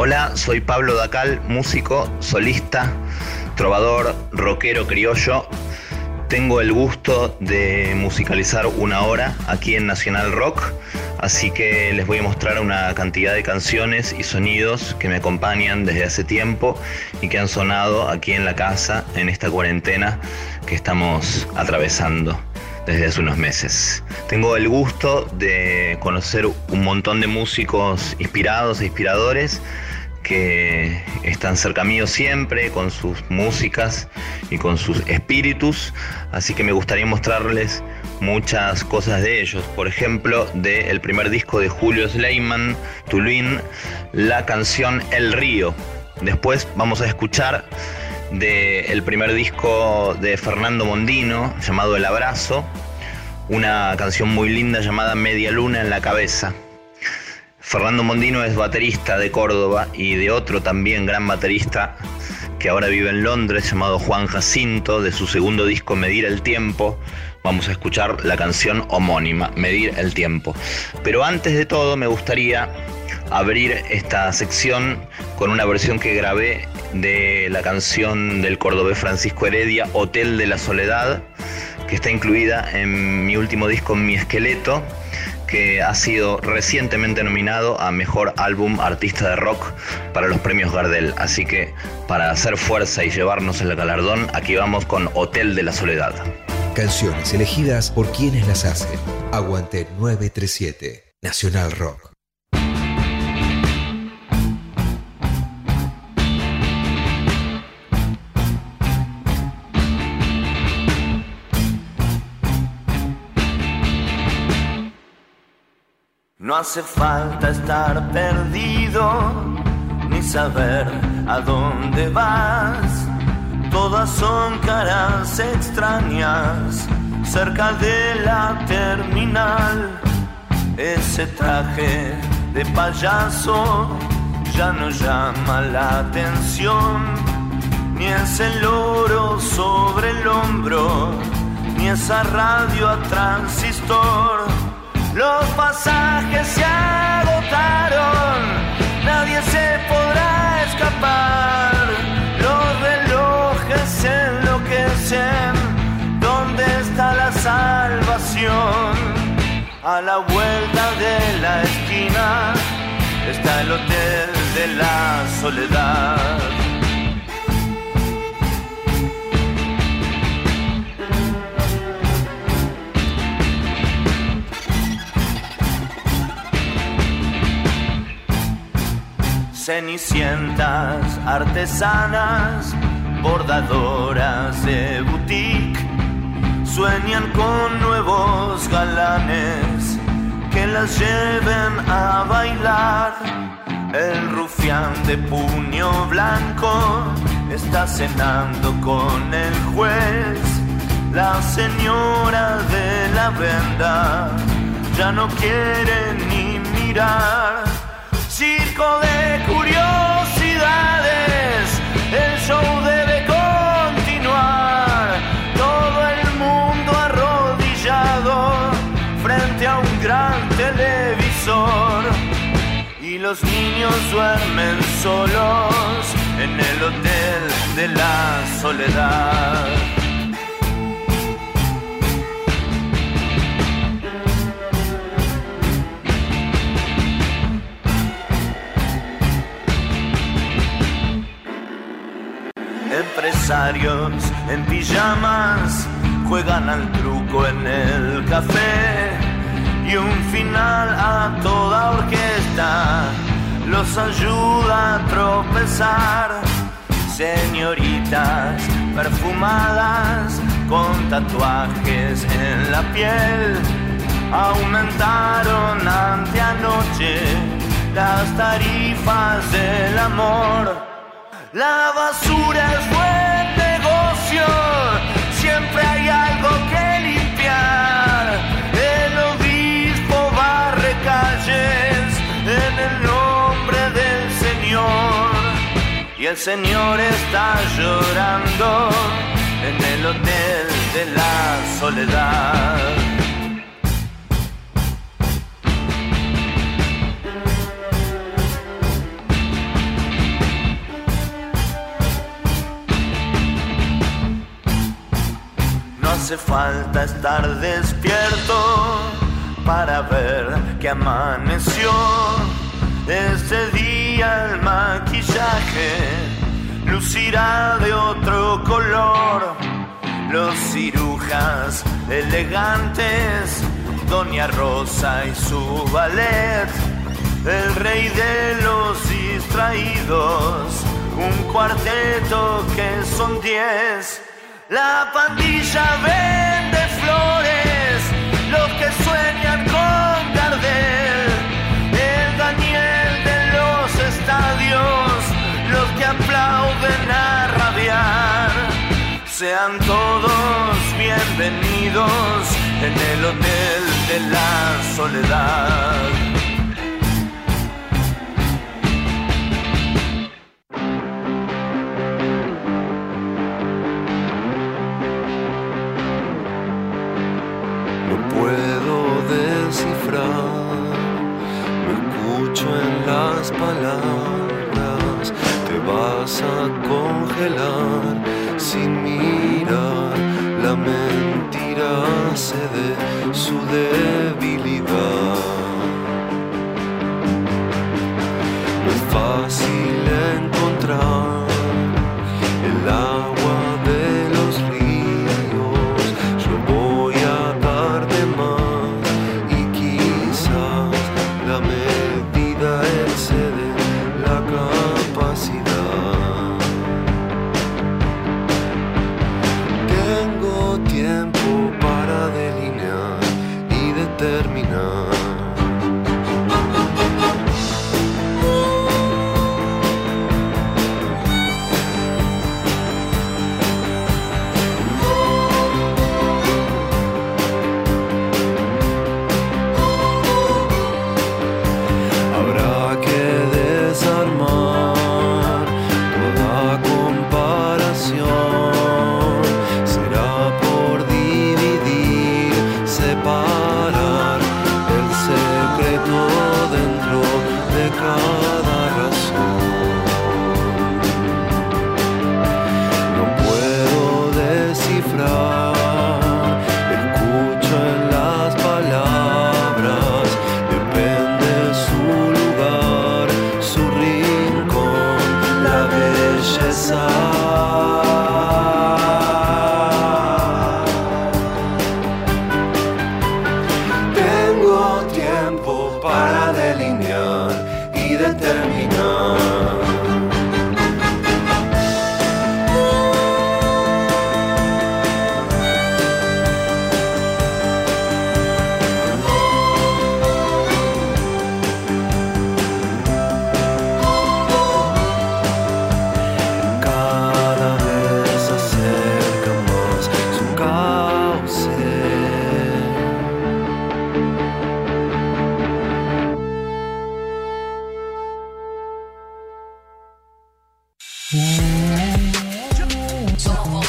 Hola, soy Pablo Dacal, músico, solista, trovador, rockero criollo. Tengo el gusto de musicalizar una hora aquí en Nacional Rock, así que les voy a mostrar una cantidad de canciones y sonidos que me acompañan desde hace tiempo y que han sonado aquí en la casa en esta cuarentena que estamos atravesando desde hace unos meses. Tengo el gusto de conocer un montón de músicos inspirados e inspiradores que están cerca mío siempre con sus músicas y con sus espíritus, así que me gustaría mostrarles muchas cosas de ellos. Por ejemplo, del primer disco de Julio Sleiman, Tuluín, la canción El Río. Después vamos a escuchar del primer disco de Fernando Mondino, llamado El Abrazo, una canción muy linda llamada Media Luna en la Cabeza. Fernando Mondino es baterista de Córdoba y de otro también gran baterista que ahora vive en Londres llamado Juan Jacinto, de su segundo disco Medir el Tiempo. Vamos a escuchar la canción homónima, Medir el Tiempo. Pero antes de todo me gustaría abrir esta sección con una versión que grabé de la canción del cordobés Francisco Heredia, Hotel de la Soledad, que está incluida en mi último disco Mi Esqueleto que ha sido recientemente nominado a Mejor Álbum Artista de Rock para los premios Gardel. Así que para hacer fuerza y llevarnos el galardón, aquí vamos con Hotel de la Soledad. Canciones elegidas por quienes las hacen. Aguante 937, Nacional Rock. No hace falta estar perdido ni saber a dónde vas. Todas son caras extrañas cerca de la terminal. Ese traje de payaso ya no llama la atención. Ni ese loro sobre el hombro, ni esa radio a transistor los pasajes se agotaron, nadie se podrá escapar. Los relojes enloquecen, ¿dónde está la salvación? A la vuelta de la esquina está el hotel de la soledad. Cenicientas, artesanas, bordadoras de boutique, sueñan con nuevos galanes que las lleven a bailar. El rufián de puño blanco está cenando con el juez. La señora de la venda ya no quiere ni mirar circo de curiosidades, el show debe continuar, todo el mundo arrodillado frente a un gran televisor. Y los niños duermen solos en el hotel de la soledad. Empresarios en pijamas juegan al truco en el café y un final a toda orquesta los ayuda a tropezar. Señoritas perfumadas con tatuajes en la piel aumentaron ante anoche las tarifas del amor La basura es buen el Señor está llorando en el hotel de la soledad. hace falta estar despierto para ver que amaneció. Este día el maquillaje lucirá de otro color. Los cirujas elegantes, Doña Rosa y su ballet, el rey de los distraídos, un cuarteto que son diez la pandilla vende flores, los que sueñan Sean todos bienvenidos en el hotel de la soledad. palabras te vas a congelar sin su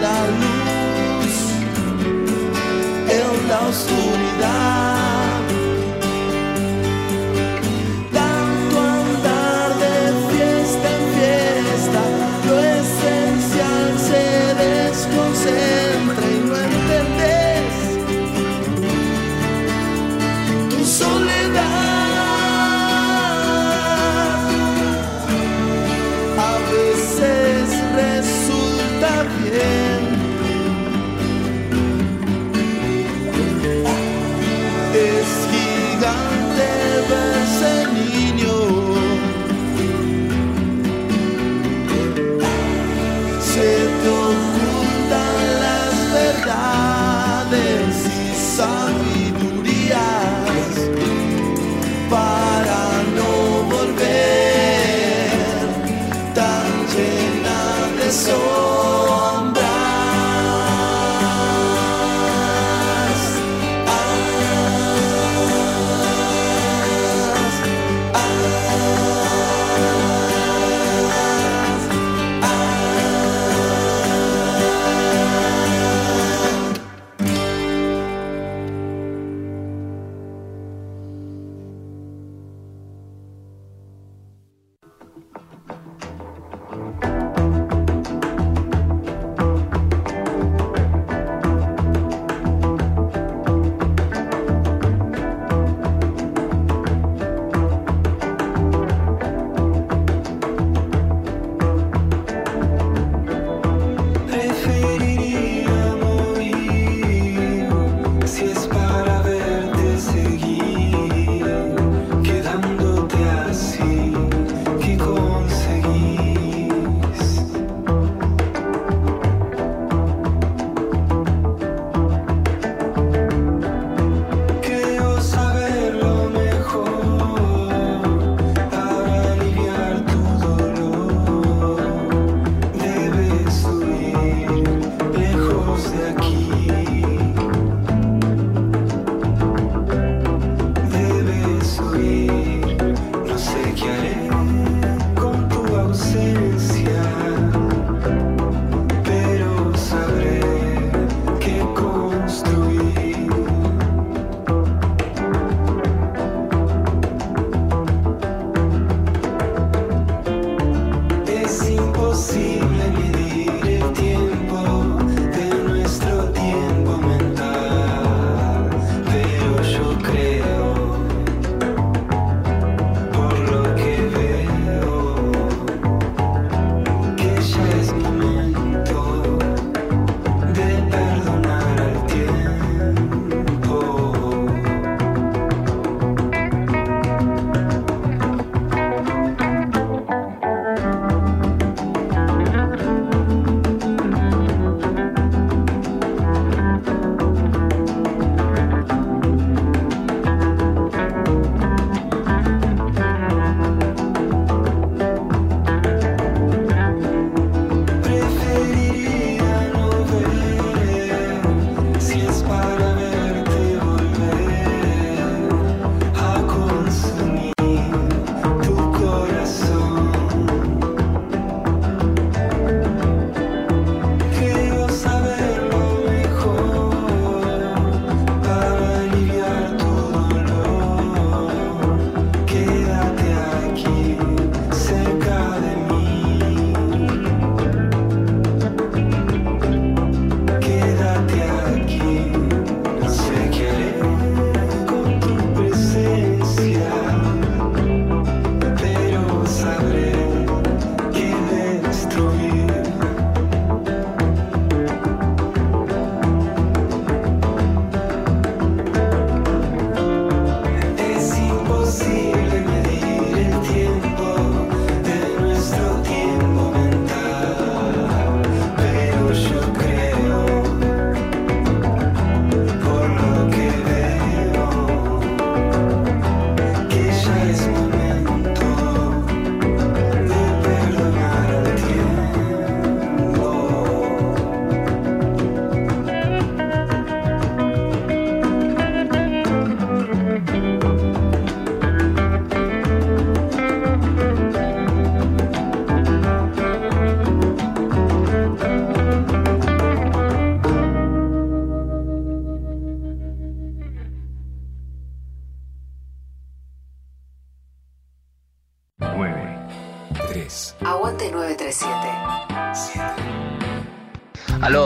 la luz, eu não sou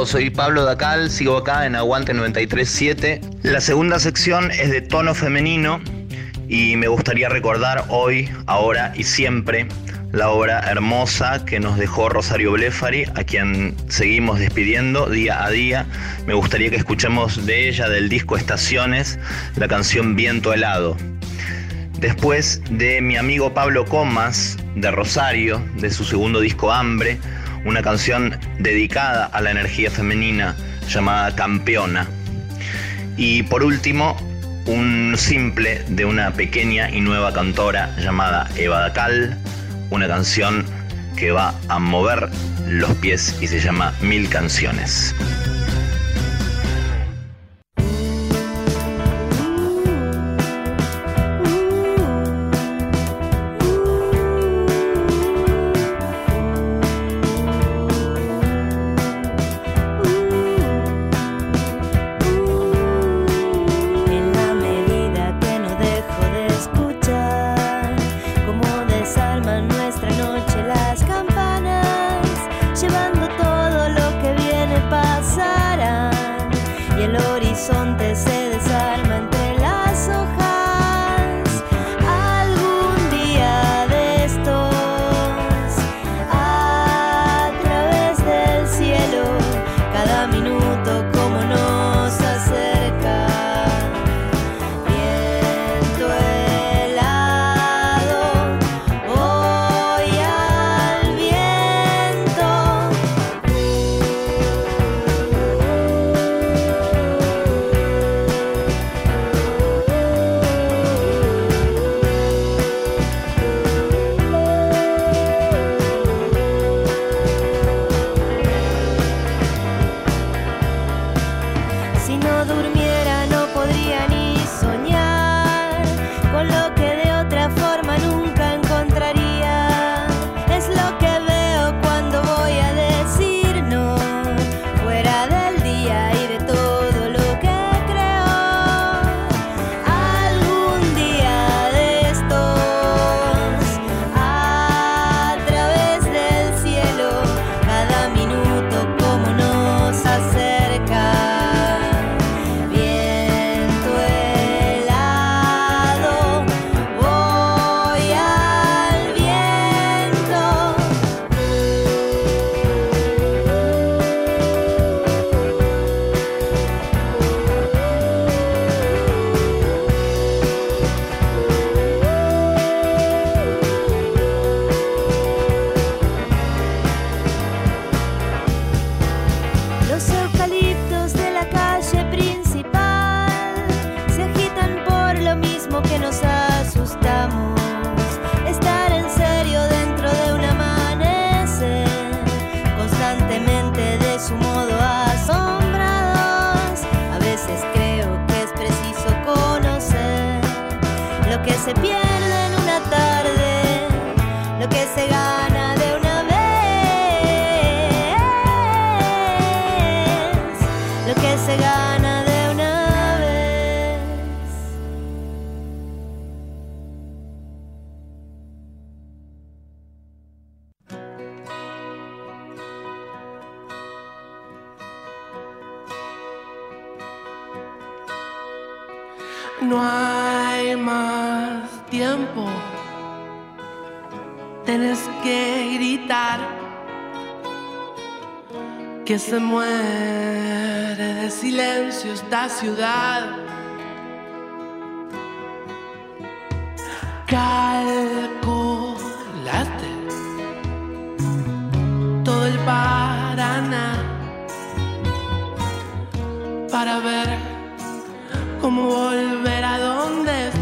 soy Pablo Dacal, sigo acá en Aguante 937. La segunda sección es de tono femenino Y me gustaría recordar hoy, ahora y siempre la obra hermosa que nos dejó Rosario Blefari, a quien seguimos despidiendo día a día. Me gustaría que escuchemos de ella, del disco Estaciones, la canción Viento helado. Después de mi amigo Pablo Comas, de Rosario, de su segundo disco Hambre, una canción dedicada a la energía femenina llamada Campeona. Y por último, un simple de una pequeña y nueva cantora llamada Eva Dacal, una canción que va a mover los pies y se llama Mil Canciones. No hay más tiempo. Tienes que gritar que se muere de silencio esta ciudad. Calculaste todo el Paraná para ver como volver a donde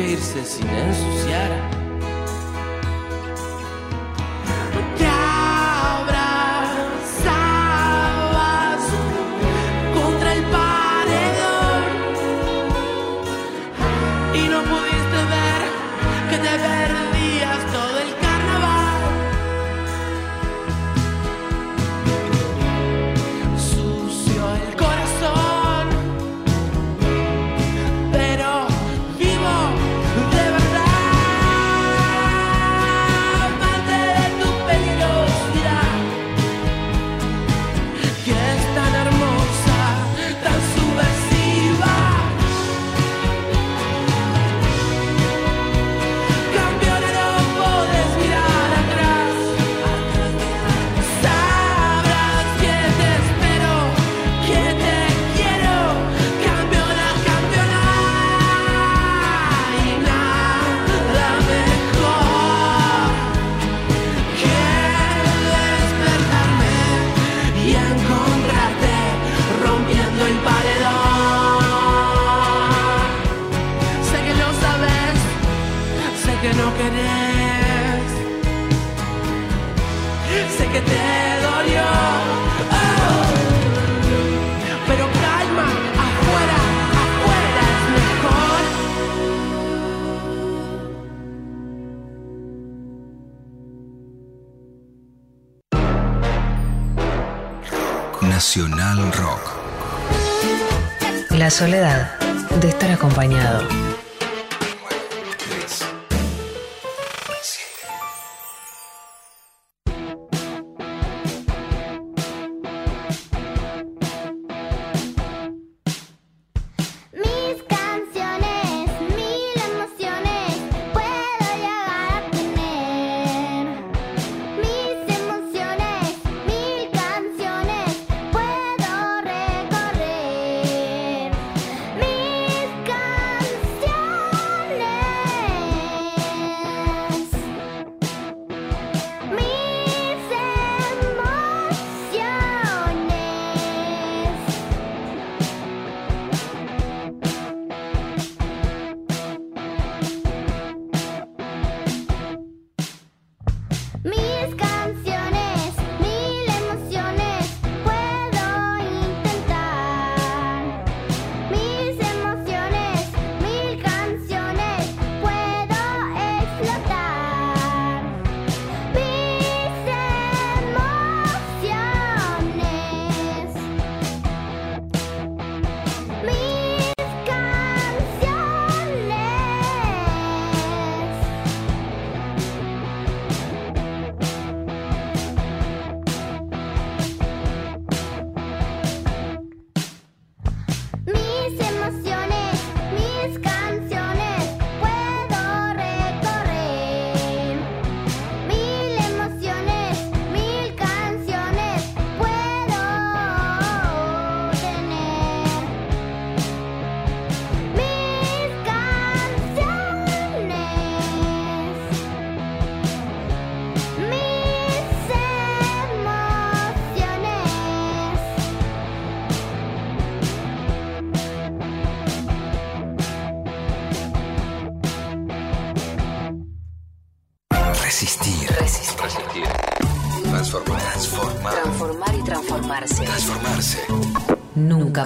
que irse sin ensuciar. Nacional soledad de estar acompañado.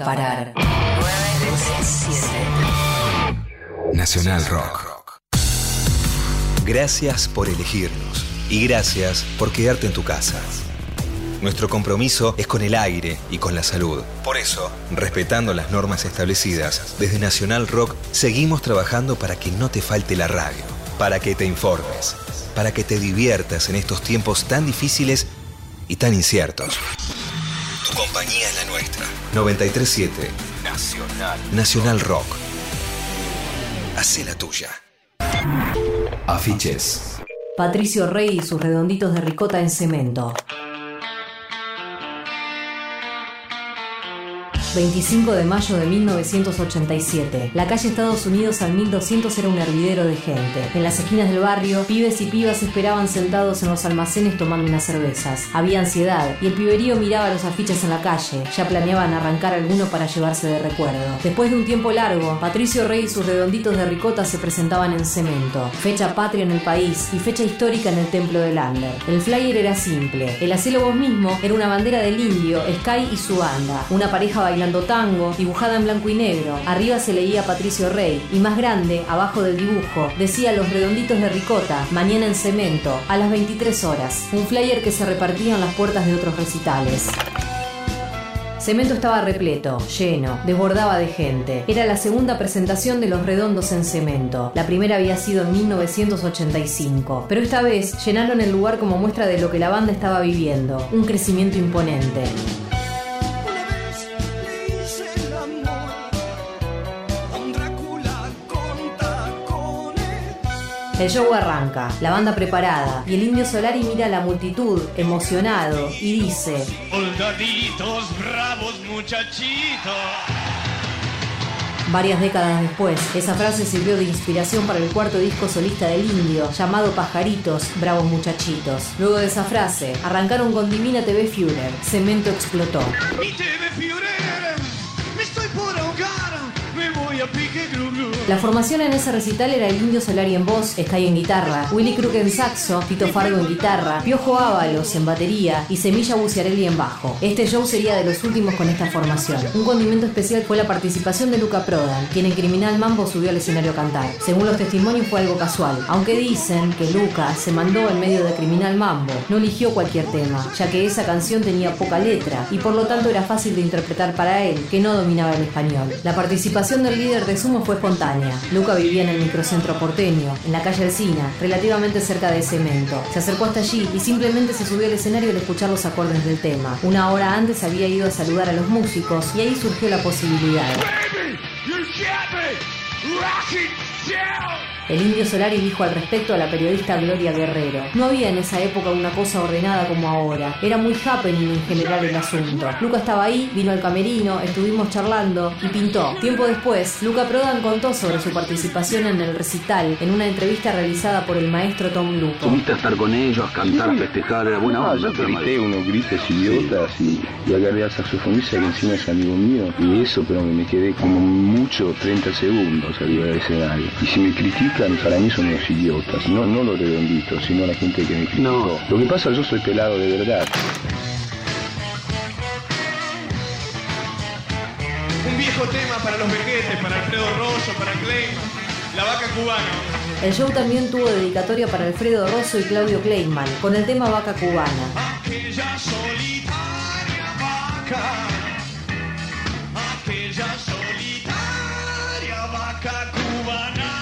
Parar. Nacional Rock. Gracias por elegirnos y gracias por quedarte en tu casa. Nuestro compromiso es con el aire y con la salud. Por eso, respetando las normas establecidas, desde Nacional Rock seguimos trabajando para que no te falte la radio, para que te informes, para que te diviertas en estos tiempos tan difíciles y tan inciertos. Tu compañía es la nuestra. 937 Nacional. Nacional Rock. Hace la tuya. Afiches. Patricio Rey y sus redonditos de ricota en cemento. 25 de mayo de 1987. La calle Estados Unidos al 1200 era un hervidero de gente. En las esquinas del barrio, pibes y pibas esperaban sentados en los almacenes tomando unas cervezas. Había ansiedad y el piberío miraba los afiches en la calle. Ya planeaban arrancar alguno para llevarse de recuerdo. Después de un tiempo largo, Patricio Rey y sus redonditos de ricota se presentaban en cemento. Fecha patria en el país y fecha histórica en el templo de Lander. El flyer era simple. El hacelo vos mismo era una bandera del indio, Sky y su banda. Una pareja bailando tango, dibujada en blanco y negro. Arriba se leía Patricio Rey y más grande, abajo del dibujo, decía Los redonditos de ricota, mañana en cemento, a las 23 horas. Un flyer que se repartía en las puertas de otros recitales. Cemento estaba repleto, lleno, desbordaba de gente. Era la segunda presentación de Los Redondos en Cemento. La primera había sido en 1985, pero esta vez llenaron el lugar como muestra de lo que la banda estaba viviendo, un crecimiento imponente. El show arranca, la banda preparada, y el indio Solari mira a la multitud, emocionado, y dice: Soldaditos bravos, muchachitos. Varias décadas después, esa frase sirvió de inspiración para el cuarto disco solista del indio, llamado Pajaritos, Bravos Muchachitos. Luego de esa frase, arrancaron con Divina TV Führer, Cemento explotó. Mi TV Führer, me estoy por ahogar, me voy a. La formación en ese recital era el Indio Solari en voz, Sky en guitarra, Willy Crook en saxo, Tito Fargo en guitarra, Piojo Ábalos en batería y Semilla Buciarelli en bajo. Este show sería de los últimos con esta formación. Un condimento especial fue la participación de Luca Prodan, quien en Criminal Mambo subió al escenario a cantar. Según los testimonios fue algo casual, aunque dicen que Luca se mandó en medio de Criminal Mambo. No eligió cualquier tema, ya que esa canción tenía poca letra y por lo tanto era fácil de interpretar para él, que no dominaba el español. La participación del líder de Sumo fue espontánea. Luca vivía en el microcentro porteño, en la calle Alcina, relativamente cerca de Cemento. Se acercó hasta allí y simplemente se subió al escenario al escuchar los acordes del tema. Una hora antes había ido a saludar a los músicos y ahí surgió la posibilidad. Baby, El indio Solari dijo al respecto a la periodista Gloria Guerrero. No había en esa época una cosa ordenada como ahora. Era muy happening en general el asunto. Luca estaba ahí, vino al camerino, estuvimos charlando y pintó. Tiempo después, Luca Prodan contó sobre su participación en el recital en una entrevista realizada por el maestro Tom Lupo. Subiste a estar con ellos, a cantar, a festejar, era buena No, onda. yo pero grité unos gritos idiotas y, y agarré al saxofonista que encima es amigo mío y eso, pero me quedé como mucho 30 segundos arriba del escenario. Y si me critican, para mí son unos idiotas, no, no los redonditos, sino la gente que me criticó. No. Lo que pasa, yo soy pelado de verdad. Un viejo tema para los vejetes, para Alfredo Rosso, para Clayman. La vaca cubana. El show también tuvo dedicatoria para Alfredo Rosso y Claudio Kleiman, con el tema Vaca Cubana. Aquella solitaria vaca.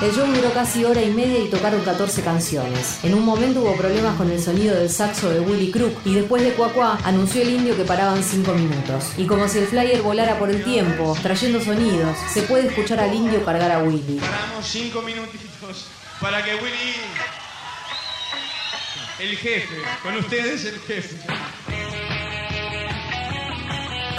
El show duró casi hora y media y tocaron 14 canciones. En un momento hubo problemas con el sonido del saxo de Willy Crook y después de Cuacuá anunció el indio que paraban 5 minutos. Y como si el flyer volara por el tiempo, trayendo sonidos, se puede escuchar al indio cargar a Willy. Paramos cinco minutitos para que Willy. El jefe, con ustedes el jefe.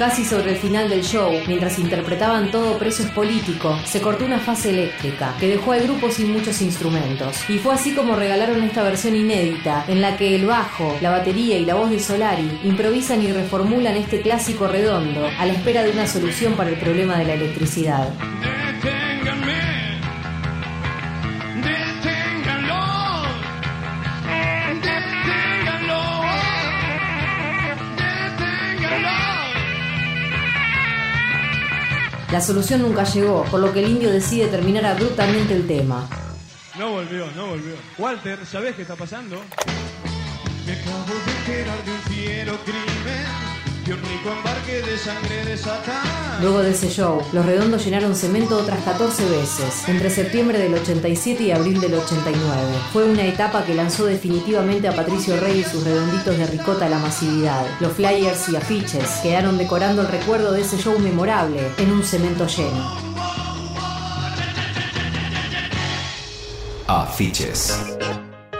Casi sobre el final del show, mientras interpretaban todo presos político, se cortó una fase eléctrica que dejó al grupo sin muchos instrumentos. Y fue así como regalaron esta versión inédita, en la que el bajo, la batería y la voz de Solari improvisan y reformulan este clásico redondo a la espera de una solución para el problema de la electricidad. La solución nunca llegó, por lo que el indio decide terminar abruptamente el tema. No volvió, no volvió. Walter, ¿sabés qué está pasando? Me acabo de enterar de un fiero crimen, de un rico embarque de sangre desatada. Luego de ese show, los redondos llenaron cemento otras 14 veces, entre septiembre del 87 y abril del 89. Fue una etapa que lanzó definitivamente a Patricio Rey y sus redonditos de ricota a la masividad. Los flyers y afiches quedaron decorando el recuerdo de ese show memorable en un cemento lleno. Afiches.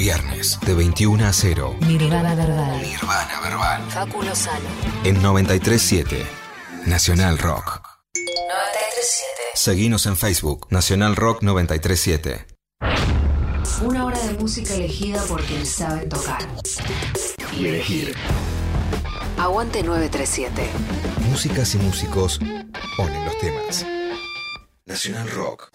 Viernes de 21 a 0 Nirvana Verbal. Nirvana Verbal. Facu Lozano. en 937 Nacional Rock. 937. Seguinos en Facebook Nacional Rock 937. Una hora de música elegida por quienes saben tocar. Y elegir. Aguante 937. Músicas y músicos ponen los temas. Nacional Rock.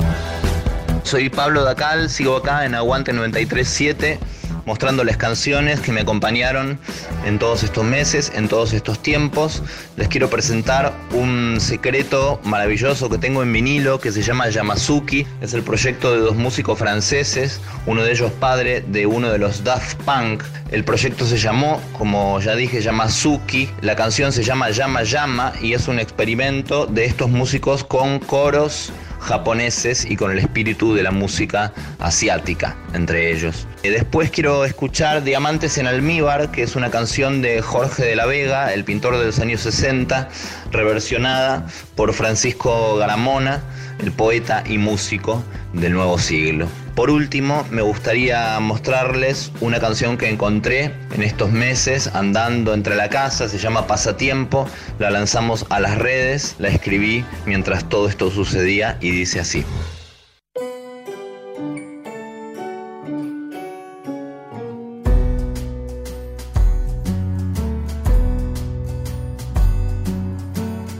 Soy Pablo Dacal, sigo acá en Aguante 937 mostrándoles canciones que me acompañaron en todos estos meses, en todos estos tiempos. Les quiero presentar un secreto maravilloso que tengo en vinilo que se llama Yamazuki. Es el proyecto de dos músicos franceses, uno de ellos padre de uno de los Daft Punk. El proyecto se llamó, como ya dije, Yamazuki. La canción se llama Llama Llama y es un experimento de estos músicos con coros japoneses y con el espíritu de la música asiática entre ellos. Eh, Después quiero escuchar Diamantes en Almíbar, que es una canción de Jorge de la Vega, el pintor de los años 60, reversionada por Francisco Garamona, el poeta y músico del nuevo siglo. Por último, me gustaría mostrarles una canción que encontré en estos meses andando entre la casa, se llama Pasatiempo, la lanzamos a las redes, la escribí mientras todo esto sucedía y dice así.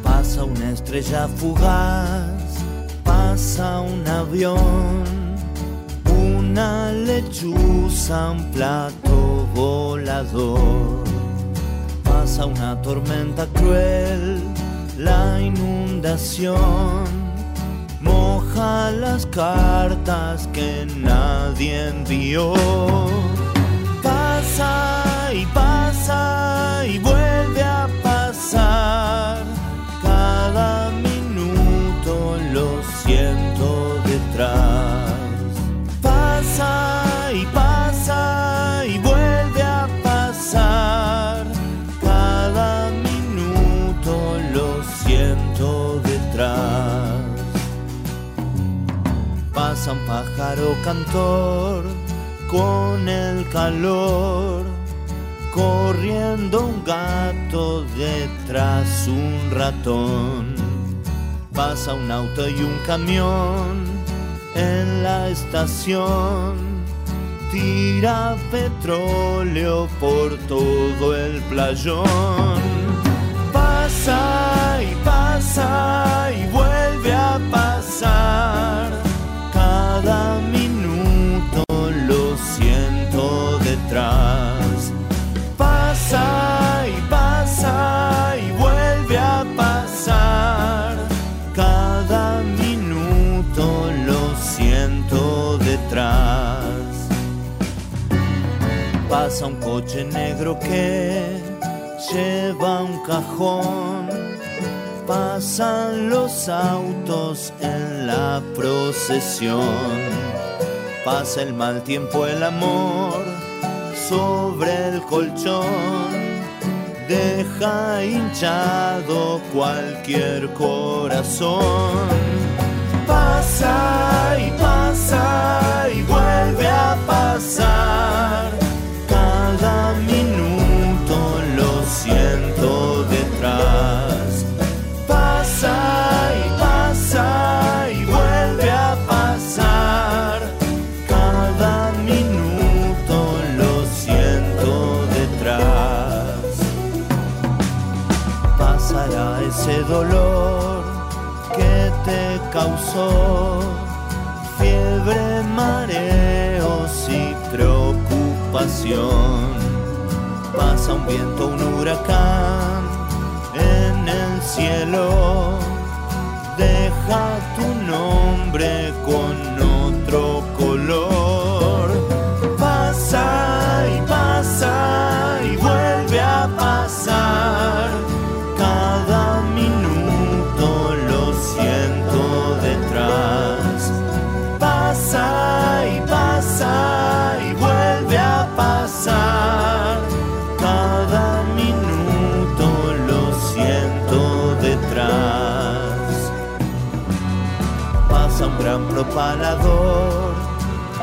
Pasa una estrella fugaz, pasa un avión, una lechuza, un plato volador. Pasa una tormenta cruel, la inundación moja las cartas que nadie envió. Pasa y pasa y vuelve Pasa un pájaro cantor con el calor, corriendo un gato detrás un ratón. Pasa un auto y un camión en la estación, tira petróleo por todo el playón. Pasa y pasa y vuelve a pasar. Coche negro que lleva un cajón. Pasan los autos en la procesión. Pasa el mal tiempo, el amor sobre el colchón. Deja hinchado cualquier corazón. Pasa y pasa y vuelve a pasar. Dolor que te causó fiebre, mareos y preocupación. Pasa un viento, un huracán en el cielo. Deja tu nombre con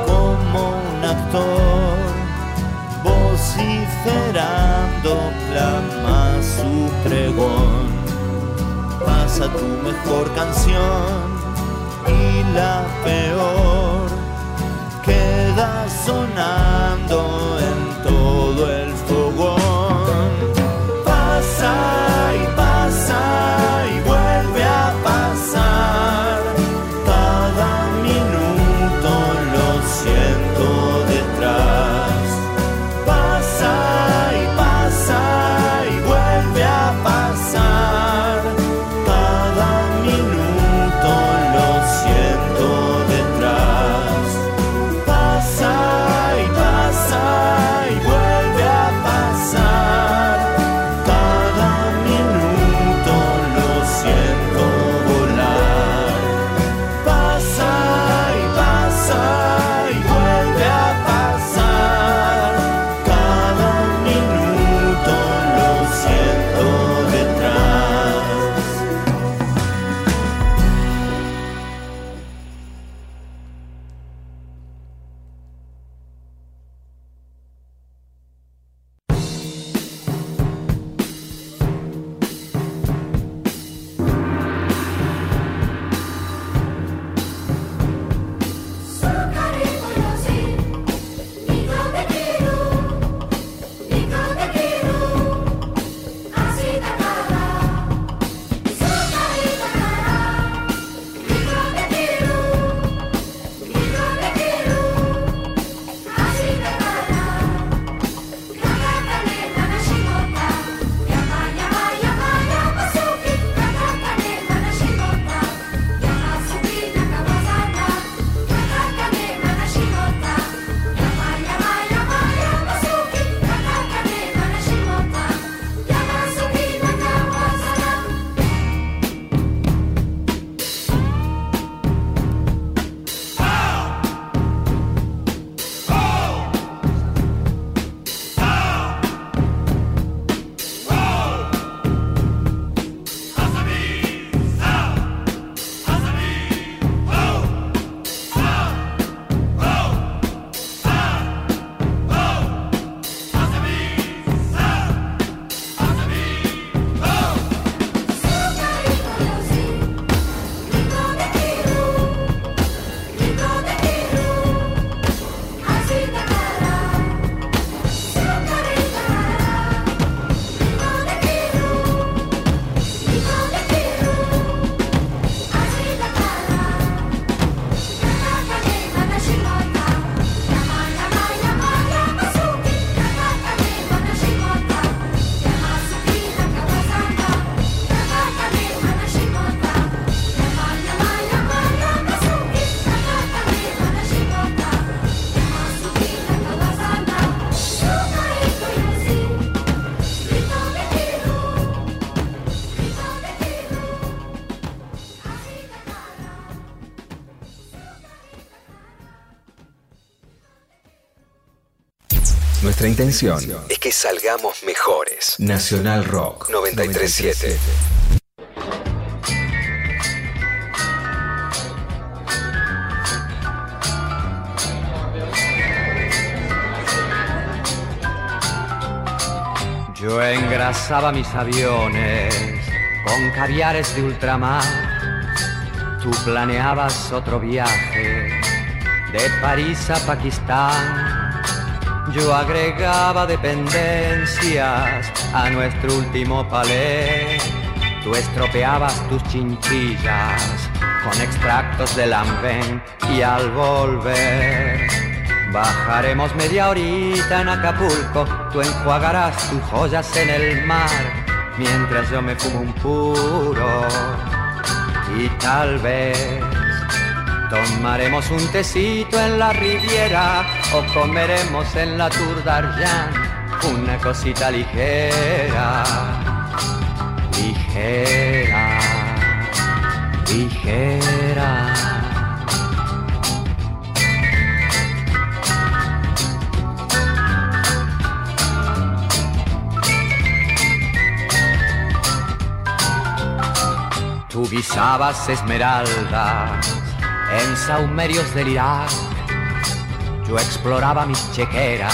como un actor, vociferando clama su pregón. Pasa tu mejor canción y la peor queda sonando Nuestra intención es que salgamos mejores. Nacional Rock 937. Yo engrasaba mis aviones con caviares de ultramar. Tú planeabas otro viaje de París a Pakistán. Yo agregaba dependencias a nuestro último palé. Tú estropeabas tus chinchillas con extractos de lambén y al volver bajaremos media horita en Acapulco. Tú enjuagarás tus joyas en el mar mientras yo me fumo un puro y tal vez Tomaremos un tecito en la Riviera o comeremos en la Tour d'Argent una cosita ligera, ligera, ligera. Tú guisabas esmeraldas En saumerios del Irak yo exploraba mis chequeras.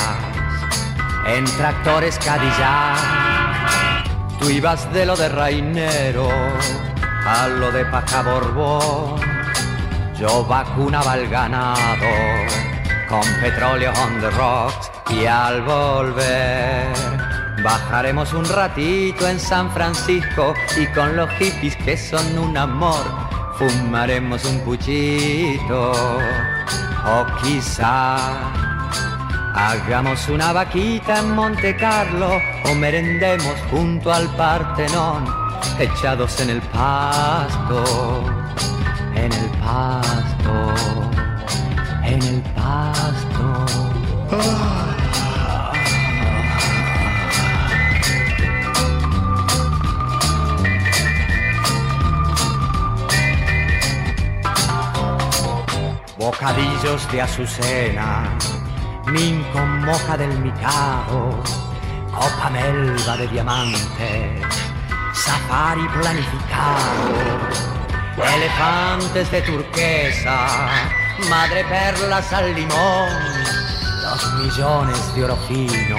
En tractores Cadillac tú ibas de lo de Rainero a lo de Pacaborbón. Yo vacunaba al ganado con petróleo on the rocks y al volver bajaremos un ratito en San Francisco y con los hippies que son un amor fumaremos un puchito o quizá hagamos una vaquita en Monte Carlo o merendemos junto al Partenón echados en el pasto, en el pasto, en el pasto. Bocadillos de azucena, min con moja del micado, copa melva de diamantes, safari planificado, elefantes de turquesa, madre perlas al limón, los millones de oro fino,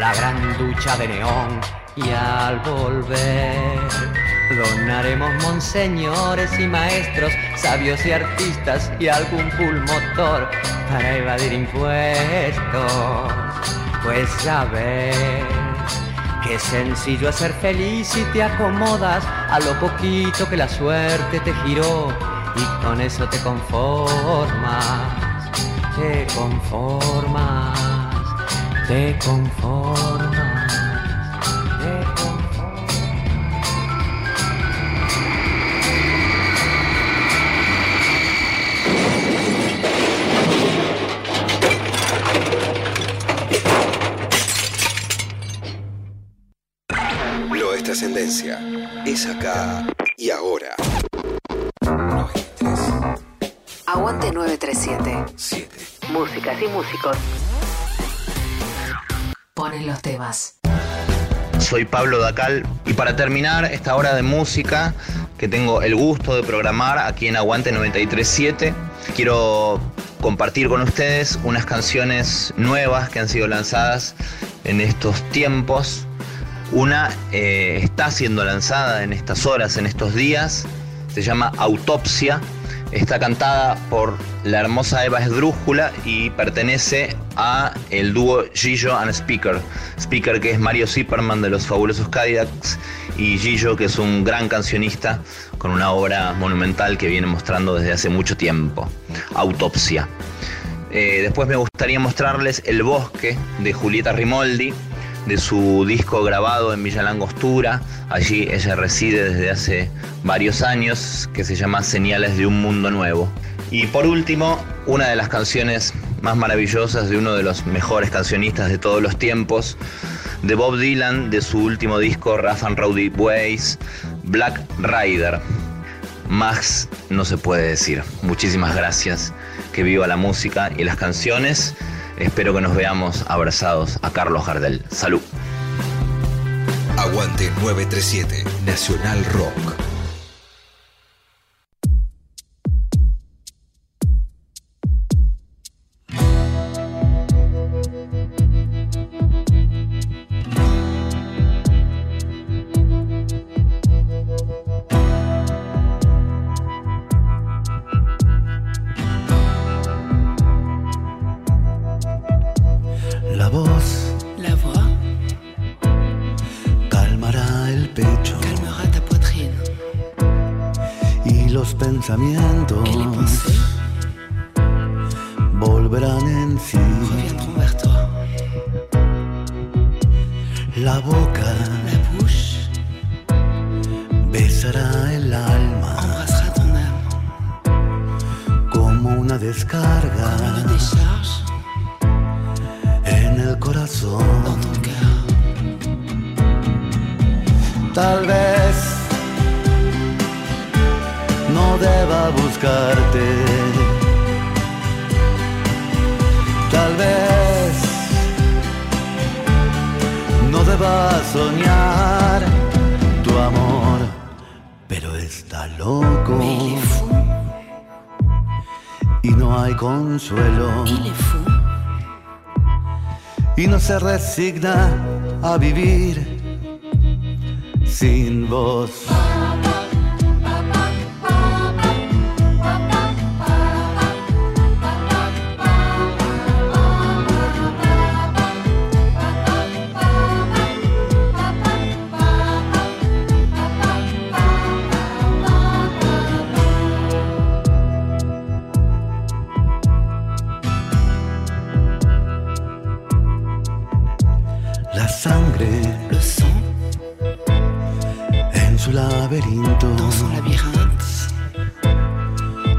la gran ducha de neón y al volver donaremos monseñores y maestros, sabios y artistas y algún pulmotor para evadir impuestos. Pues ya ves qué sencillo es ser feliz si te acomodas a lo poquito que la suerte te giró y con eso te conformas, te conformas, te conformas. Es acá y ahora. Aguante 937. 7. Músicas y músicos. Ponen los temas. Soy Pablo Dacal y para terminar esta hora de música que tengo el gusto de programar aquí en Aguante 937, quiero compartir con ustedes unas canciones nuevas que han sido lanzadas en estos tiempos. Una eh, está siendo lanzada en estas horas, en estos días, se llama Autopsia. Está cantada por la hermosa Eva Esdrújula y pertenece a el dúo Gillo and Speaker. Speaker que es Mario Zipperman de los fabulosos Cadillacs y Gillo que es un gran cancionista con una obra monumental que viene mostrando desde hace mucho tiempo. Autopsia. Eh, después me gustaría mostrarles El Bosque de Julieta Rimoldi, de su disco grabado en Villa Langostura. Allí ella reside desde hace varios años, que se llama Señales de un Mundo Nuevo. Y por último, una de las canciones más maravillosas de uno de los mejores cancionistas de todos los tiempos, de Bob Dylan, de su último disco Rough and Rowdy Ways, Black Rider. Más no se puede decir. Muchísimas gracias. Que viva la música y las canciones. Espero que nos veamos abrazados a Carlos Gardel. Salud. Aguante 937. Nacional Rock. Se resigna a vivir sin vos. Sangre en su laberinto.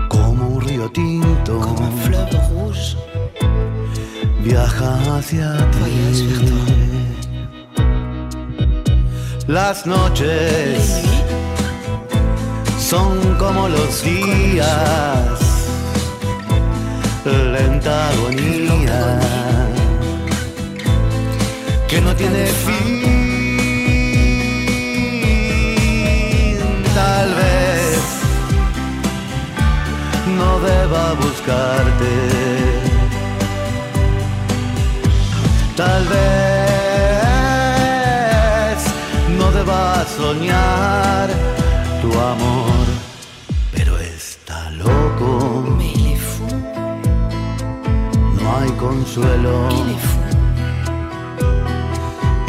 Como un río tinto. Viaja hacia ti. Las noches son como los días. lenta agonía que no tiene fin. Tal vez no deba buscarte. Tal vez no deba soñar tu amor, pero está loco. No hay consuelo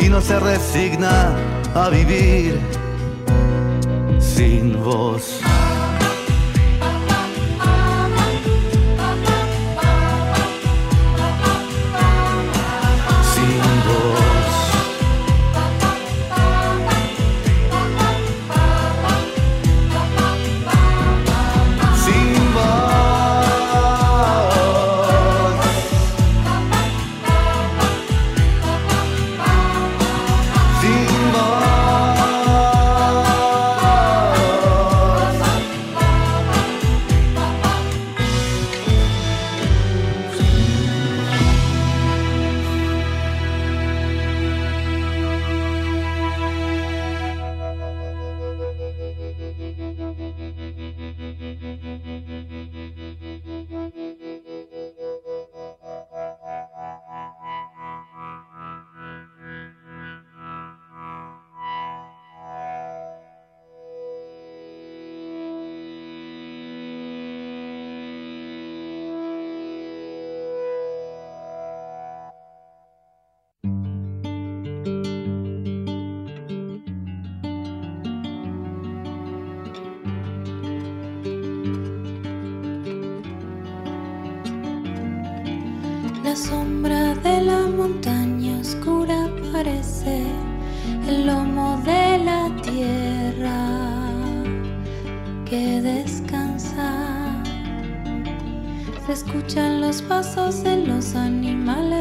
y no se resigna a vivir sin vos. Pasos de los animales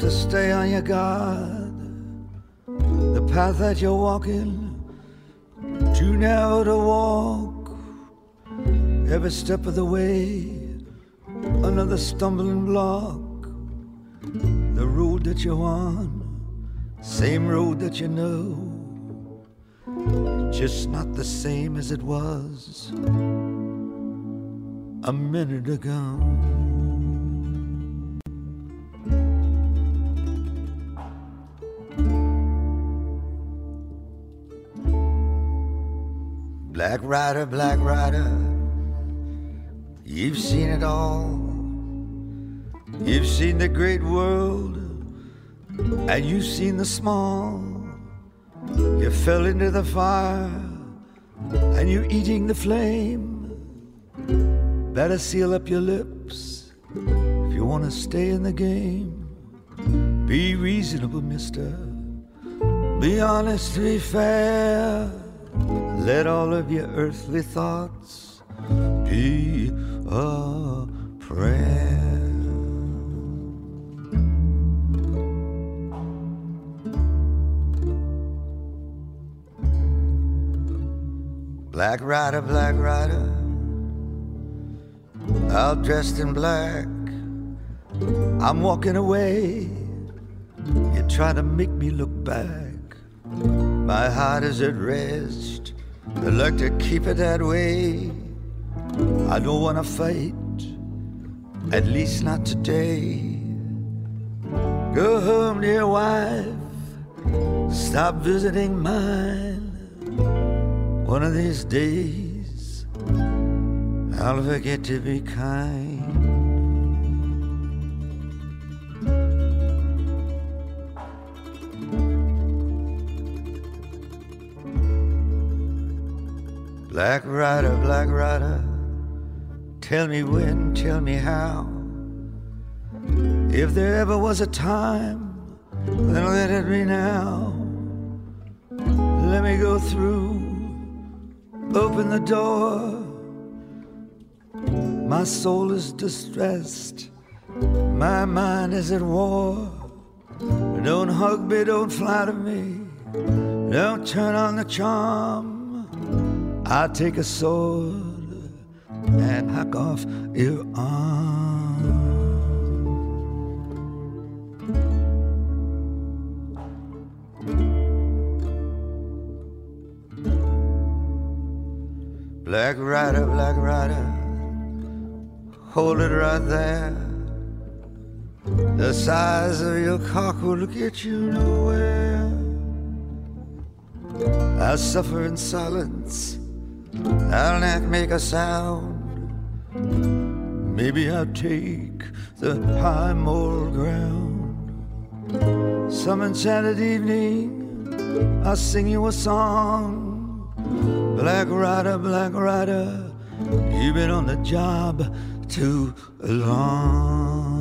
to stay on your guard. The path that you're walking, too narrow to walk. Every step of the way, another stumbling block. The road that you're on, same road that you know just not the same as it was a minute ago. Black Rider, Black Rider, you've seen it all. You've seen the great world, and you've seen the small. You fell into the fire and you're eating the flame. Better seal up your lips if you want to stay in the game. Be reasonable, mister. Be honest, be fair. Let all of your earthly thoughts be a prayer. Black rider, black rider, all dressed in black. I'm walking away. You try to make me look back. My heart is at rest. I'd like to keep it that way. I don't want to fight, at least not today. Go home, dear wife. Stop visiting mine. One of these days, I'll forget to be kind. Black rider, black rider, tell me when, tell me how. If there ever was a time, then let it be now. Let me go through, open the door. My soul is distressed, my mind is at war. Don't hug me, don't flatter me, don't turn on the charm. I take a sword and hack off your arm. Black rider, black rider, hold it right there. The size of your cock will get you nowhere. I suffer in silence I'll not make a sound. Maybe I'll take the high moral ground. Some enchanted evening, I'll sing you a song. Black rider, black rider, you've been on the job too long.